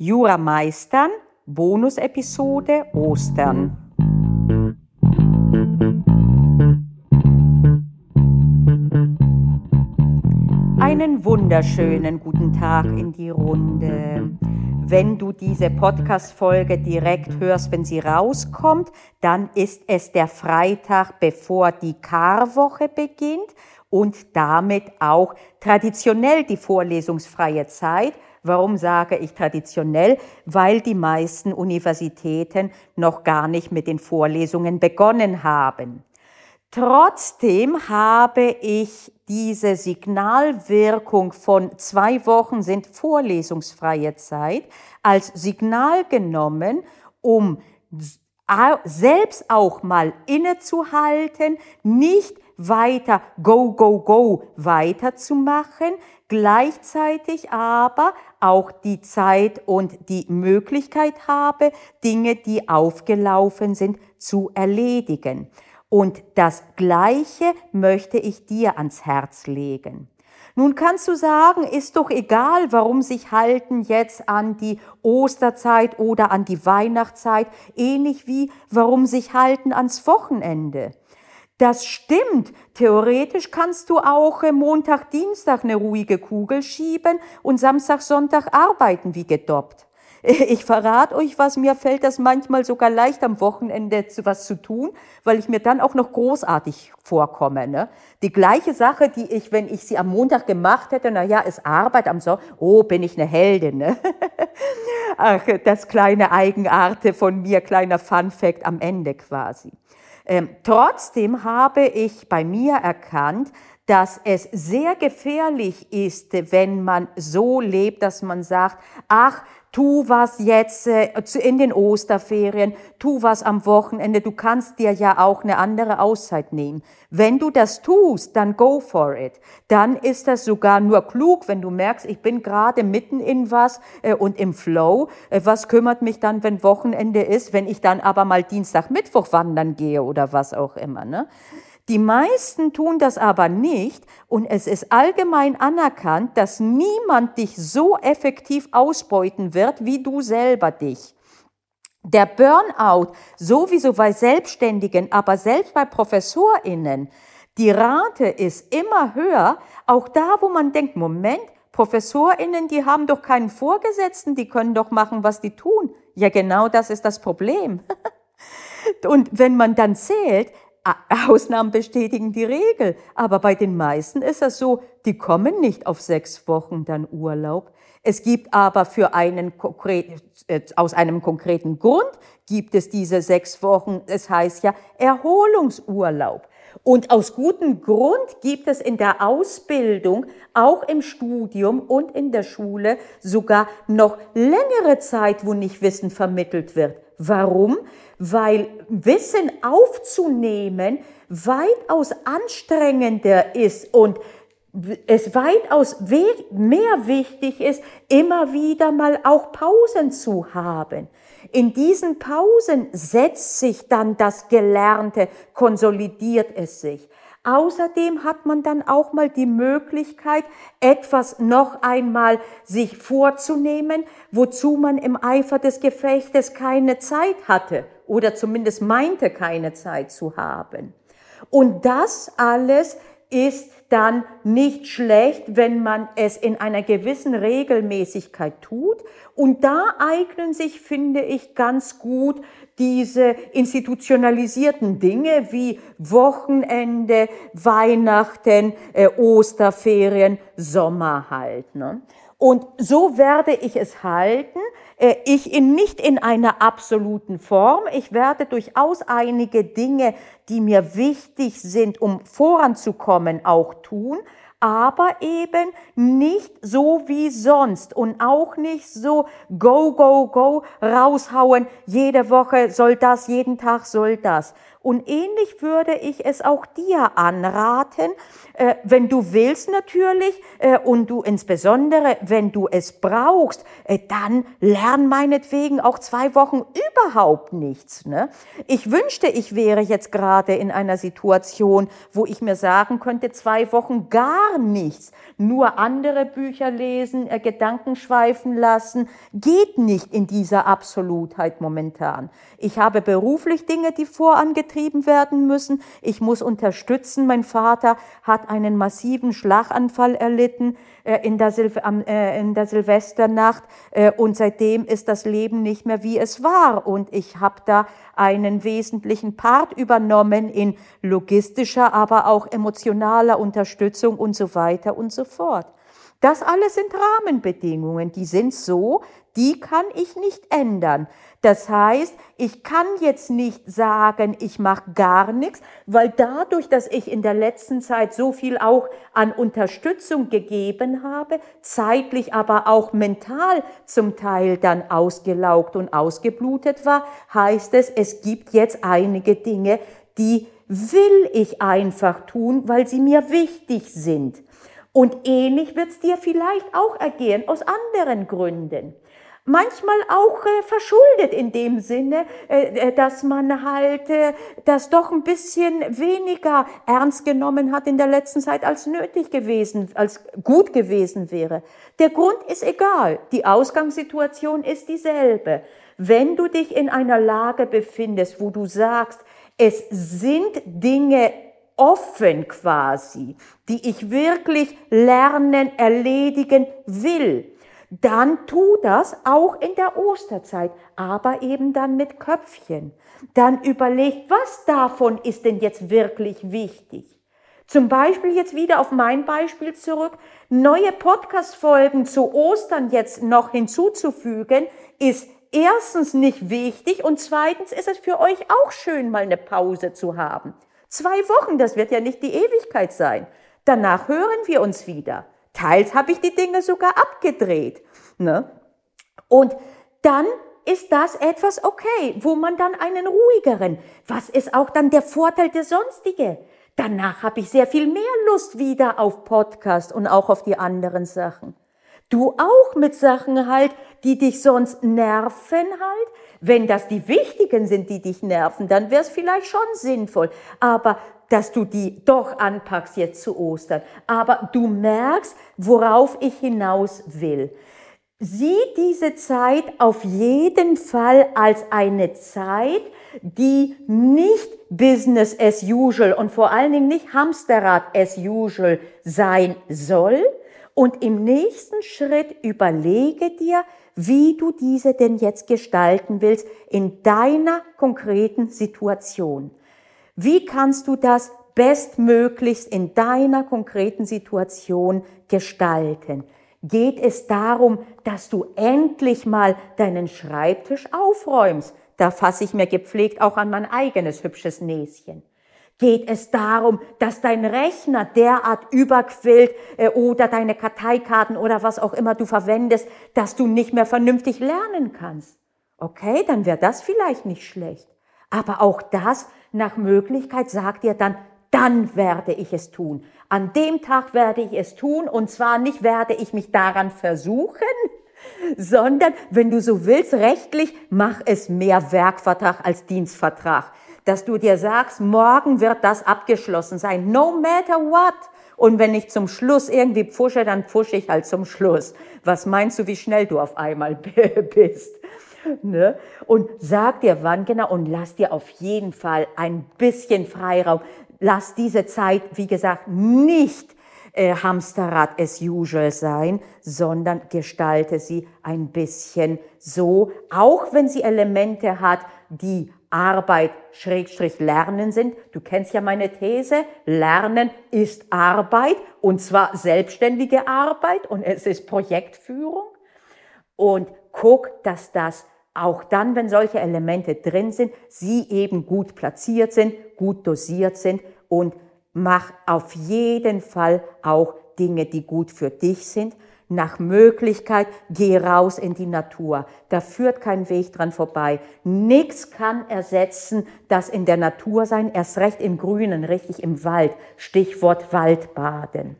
Jura meistern, Bonusepisode Ostern. Einen wunderschönen guten Tag in die Runde. Wenn du diese Podcast-Folge direkt hörst, wenn sie rauskommt, dann ist es der Freitag, bevor die Karwoche beginnt und damit auch traditionell die vorlesungsfreie Zeit. Warum sage ich traditionell? Weil die meisten Universitäten noch gar nicht mit den Vorlesungen begonnen haben. Trotzdem habe ich diese Signalwirkung von zwei Wochen sind vorlesungsfreie Zeit als Signal genommen, um selbst auch mal innezuhalten, nicht weiter go, go, go weiterzumachen, gleichzeitig aber auch die Zeit und die Möglichkeit habe, Dinge, die aufgelaufen sind, zu erledigen. Und das Gleiche möchte ich dir ans Herz legen. Nun kannst du sagen, ist doch egal, warum sich halten jetzt an die Osterzeit oder an die Weihnachtszeit, ähnlich wie warum sich halten ans Wochenende. Das stimmt. Theoretisch kannst du auch Montag, Dienstag eine ruhige Kugel schieben und Samstag, Sonntag arbeiten wie gedoppt. Ich verrate euch was, mir fällt das manchmal sogar leicht am Wochenende was zu tun, weil ich mir dann auch noch großartig vorkomme. Ne? Die gleiche Sache, die ich, wenn ich sie am Montag gemacht hätte, na ja, ist Arbeit am Sonntag, oh, bin ich eine Heldin. Ne? Ach, das kleine Eigenarte von mir, kleiner Fun Fact am Ende quasi. Ähm, trotzdem habe ich bei mir erkannt, dass es sehr gefährlich ist, wenn man so lebt, dass man sagt, ach, tu was jetzt äh, in den Osterferien, tu was am Wochenende, du kannst dir ja auch eine andere Auszeit nehmen. Wenn du das tust, dann go for it. Dann ist das sogar nur klug, wenn du merkst, ich bin gerade mitten in was äh, und im Flow. Äh, was kümmert mich dann, wenn Wochenende ist, wenn ich dann aber mal Dienstag, Mittwoch wandern gehe oder was auch immer. Ne? Die meisten tun das aber nicht und es ist allgemein anerkannt, dass niemand dich so effektiv ausbeuten wird wie du selber dich. Der Burnout sowieso bei Selbstständigen, aber selbst bei Professorinnen, die Rate ist immer höher, auch da, wo man denkt, Moment, Professorinnen, die haben doch keinen Vorgesetzten, die können doch machen, was die tun. Ja, genau das ist das Problem. Und wenn man dann zählt, Ausnahmen bestätigen die Regel. Aber bei den meisten ist es so, die kommen nicht auf sechs Wochen dann Urlaub. Es gibt aber für einen äh, aus einem konkreten Grund gibt es diese sechs Wochen. Es heißt ja Erholungsurlaub. Und aus gutem Grund gibt es in der Ausbildung, auch im Studium und in der Schule sogar noch längere Zeit, wo nicht Wissen vermittelt wird. Warum? Weil Wissen aufzunehmen weitaus anstrengender ist und es weitaus mehr wichtig ist, immer wieder mal auch Pausen zu haben. In diesen Pausen setzt sich dann das Gelernte, konsolidiert es sich. Außerdem hat man dann auch mal die Möglichkeit, etwas noch einmal sich vorzunehmen, wozu man im Eifer des Gefechtes keine Zeit hatte oder zumindest meinte, keine Zeit zu haben. Und das alles ist dann nicht schlecht, wenn man es in einer gewissen Regelmäßigkeit tut. Und da eignen sich, finde ich, ganz gut diese institutionalisierten Dinge wie Wochenende, Weihnachten, äh, Osterferien, Sommer halt. Ne? Und so werde ich es halten. Äh, ich in, nicht in einer absoluten Form. Ich werde durchaus einige Dinge, die mir wichtig sind, um voranzukommen, auch tun aber eben nicht so wie sonst und auch nicht so go, go, go raushauen, jede Woche soll das, jeden Tag soll das. Und ähnlich würde ich es auch dir anraten, äh, wenn du willst natürlich äh, und du insbesondere, wenn du es brauchst, äh, dann lern meinetwegen auch zwei Wochen überhaupt nichts. Ne? Ich wünschte, ich wäre jetzt gerade in einer Situation, wo ich mir sagen könnte, zwei Wochen gar nichts. Nur andere Bücher lesen, äh, Gedanken schweifen lassen, geht nicht in dieser Absolutheit momentan. Ich habe beruflich Dinge, die vorangetrieben werden müssen. Ich muss unterstützen. Mein Vater hat einen massiven Schlaganfall erlitten äh, in der, Sil äh, in der Silvesternacht äh, und seitdem ist das Leben nicht mehr wie es war und ich habe da einen wesentlichen Part übernommen in logistischer, aber auch emotionaler Unterstützung und so weiter und so fort. Das alles sind Rahmenbedingungen, die sind so, die kann ich nicht ändern. Das heißt, ich kann jetzt nicht sagen, ich mache gar nichts, weil dadurch, dass ich in der letzten Zeit so viel auch an Unterstützung gegeben habe, zeitlich aber auch mental zum Teil dann ausgelaugt und ausgeblutet war, heißt es, es gibt jetzt einige Dinge, die will ich einfach tun, weil sie mir wichtig sind. Und ähnlich wird es dir vielleicht auch ergehen aus anderen Gründen manchmal auch äh, verschuldet in dem Sinne, äh, äh, dass man halt äh, das doch ein bisschen weniger ernst genommen hat in der letzten Zeit als nötig gewesen, als gut gewesen wäre. Der Grund ist egal. Die Ausgangssituation ist dieselbe. Wenn du dich in einer Lage befindest, wo du sagst, es sind Dinge offen quasi, die ich wirklich lernen, erledigen will, dann tu das auch in der Osterzeit, aber eben dann mit Köpfchen. Dann überlegt, was davon ist denn jetzt wirklich wichtig? Zum Beispiel jetzt wieder auf mein Beispiel zurück. Neue Podcast-Folgen zu Ostern jetzt noch hinzuzufügen, ist erstens nicht wichtig und zweitens ist es für euch auch schön, mal eine Pause zu haben. Zwei Wochen, das wird ja nicht die Ewigkeit sein. Danach hören wir uns wieder. Teils habe ich die Dinge sogar abgedreht. Ne? Und dann ist das etwas okay, wo man dann einen ruhigeren, was ist auch dann der Vorteil der sonstige? Danach habe ich sehr viel mehr Lust wieder auf Podcast und auch auf die anderen Sachen. Du auch mit Sachen halt, die dich sonst nerven halt. Wenn das die wichtigen sind, die dich nerven, dann wäre es vielleicht schon sinnvoll. Aber dass du die doch anpackst jetzt zu Ostern. Aber du merkst, worauf ich hinaus will. Sieh diese Zeit auf jeden Fall als eine Zeit, die nicht Business as usual und vor allen Dingen nicht Hamsterrad as usual sein soll. Und im nächsten Schritt überlege dir, wie du diese denn jetzt gestalten willst in deiner konkreten Situation. Wie kannst du das bestmöglichst in deiner konkreten Situation gestalten? Geht es darum, dass du endlich mal deinen Schreibtisch aufräumst? Da fasse ich mir gepflegt auch an mein eigenes hübsches Näschen. Geht es darum, dass dein Rechner derart überquillt äh, oder deine Karteikarten oder was auch immer du verwendest, dass du nicht mehr vernünftig lernen kannst? Okay, dann wäre das vielleicht nicht schlecht. Aber auch das nach Möglichkeit sagt ihr dann, dann werde ich es tun. An dem Tag werde ich es tun und zwar nicht werde ich mich daran versuchen, sondern wenn du so willst, rechtlich, mach es mehr Werkvertrag als Dienstvertrag. Dass du dir sagst, morgen wird das abgeschlossen sein, no matter what. Und wenn ich zum Schluss irgendwie pfusche, dann pfusche ich halt zum Schluss. Was meinst du, wie schnell du auf einmal bist? Ne? Und sag dir wann genau und lass dir auf jeden Fall ein bisschen Freiraum. Lass diese Zeit, wie gesagt, nicht äh, Hamsterrad as usual sein, sondern gestalte sie ein bisschen so, auch wenn sie Elemente hat, die Arbeit Schrägstrich Lernen sind. Du kennst ja meine These, Lernen ist Arbeit und zwar selbstständige Arbeit und es ist Projektführung. Und guck, dass das auch dann, wenn solche Elemente drin sind, sie eben gut platziert sind, gut dosiert sind und mach auf jeden Fall auch Dinge, die gut für dich sind. Nach Möglichkeit geh raus in die Natur. Da führt kein Weg dran vorbei. Nichts kann ersetzen das in der Natur sein, erst recht im Grünen, richtig im Wald. Stichwort Waldbaden.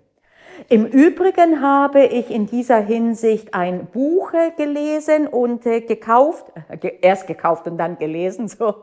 Im Übrigen habe ich in dieser Hinsicht ein Buch äh, gelesen und äh, gekauft, äh, erst gekauft und dann gelesen, so.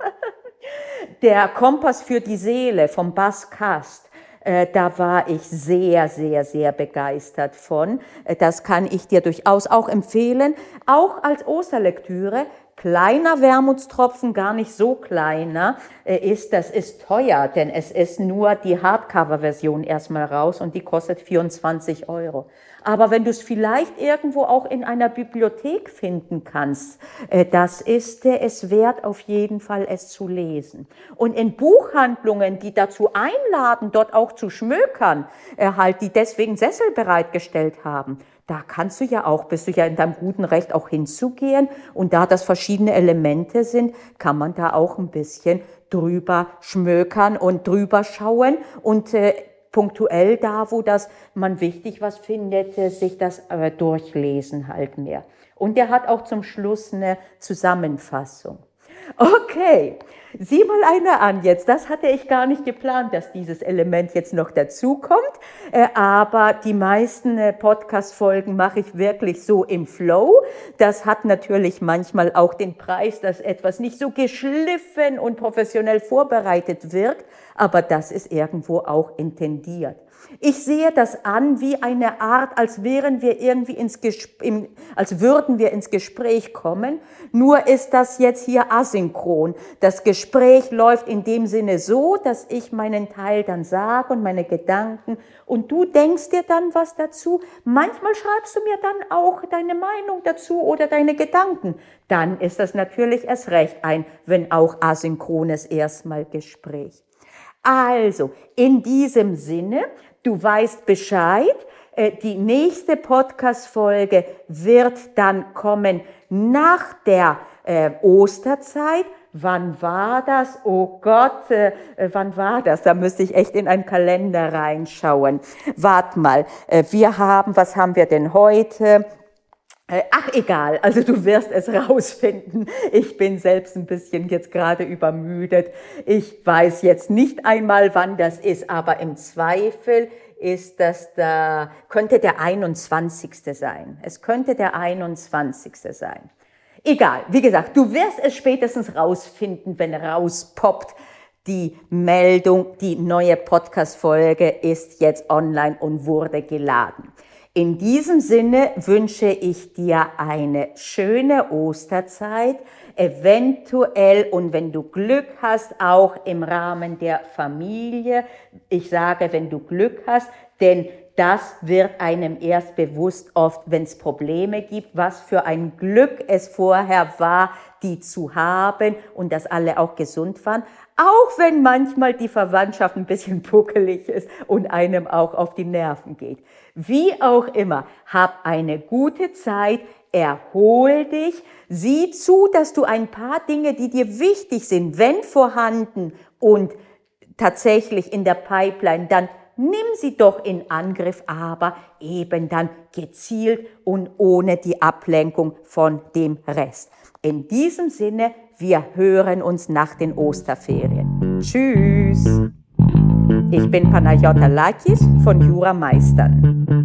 Der Kompass für die Seele vom Bas Kast. Äh, da war ich sehr, sehr, sehr begeistert von. Äh, das kann ich dir durchaus auch empfehlen. Auch als Osterlektüre kleiner Wermutstropfen, gar nicht so kleiner, äh, ist, das ist teuer, denn es ist nur die Hardcover-Version erstmal raus und die kostet 24 Euro. Aber wenn du es vielleicht irgendwo auch in einer Bibliothek finden kannst, äh, das ist es wert, auf jeden Fall es zu lesen. Und in Buchhandlungen, die dazu einladen, dort auch zu schmökern, äh, halt, die deswegen Sessel bereitgestellt haben, da kannst du ja auch, bist du ja in deinem guten Recht auch hinzugehen. Und da das verschiedene Elemente sind, kann man da auch ein bisschen drüber schmökern und drüber schauen und äh, punktuell da, wo das man wichtig was findet, äh, sich das äh, durchlesen halt mehr. Und der hat auch zum Schluss eine Zusammenfassung. Okay, sieh mal einer an jetzt. Das hatte ich gar nicht geplant, dass dieses Element jetzt noch dazukommt. Äh, aber die meisten äh, Podcast-Folgen mache ich wirklich so im Flow. Das hat natürlich manchmal auch den Preis, dass etwas nicht so geschliffen und professionell vorbereitet wirkt. Aber das ist irgendwo auch intendiert. Ich sehe das an wie eine Art, als wären wir irgendwie ins Gespräch, als würden wir ins Gespräch kommen. Nur ist das jetzt hier asynchron. Das Gespräch läuft in dem Sinne so, dass ich meinen Teil dann sage und meine Gedanken und du denkst dir dann was dazu. Manchmal schreibst du mir dann auch deine Meinung dazu oder deine Gedanken. Dann ist das natürlich erst recht ein, wenn auch asynchrones erstmal Gespräch. Also, in diesem Sinne, du weißt Bescheid, äh, die nächste Podcast-Folge wird dann kommen nach der äh, Osterzeit. Wann war das? Oh Gott, äh, äh, wann war das? Da müsste ich echt in einen Kalender reinschauen. Wart mal, äh, wir haben, was haben wir denn heute? Äh, ach egal, also du wirst es rausfinden. Ich bin selbst ein bisschen jetzt gerade übermüdet. Ich weiß jetzt nicht einmal, wann das ist, aber im Zweifel ist das da, könnte der 21. sein. Es könnte der 21. sein. Egal, wie gesagt, du wirst es spätestens rausfinden, wenn rauspoppt. Die Meldung, die neue Podcast-Folge ist jetzt online und wurde geladen. In diesem Sinne wünsche ich dir eine schöne Osterzeit, eventuell und wenn du Glück hast, auch im Rahmen der Familie. Ich sage, wenn du Glück hast, denn das wird einem erst bewusst oft, wenn es Probleme gibt, was für ein Glück es vorher war, die zu haben und dass alle auch gesund waren. Auch wenn manchmal die Verwandtschaft ein bisschen puckelig ist und einem auch auf die Nerven geht. Wie auch immer, hab eine gute Zeit, erhol dich, sieh zu, dass du ein paar Dinge, die dir wichtig sind, wenn vorhanden und tatsächlich in der Pipeline, dann nimm sie doch in Angriff, aber eben dann gezielt und ohne die Ablenkung von dem Rest. In diesem Sinne, wir hören uns nach den Osterferien. Tschüss! Ich bin Panayota Lakis von Jura Meistern.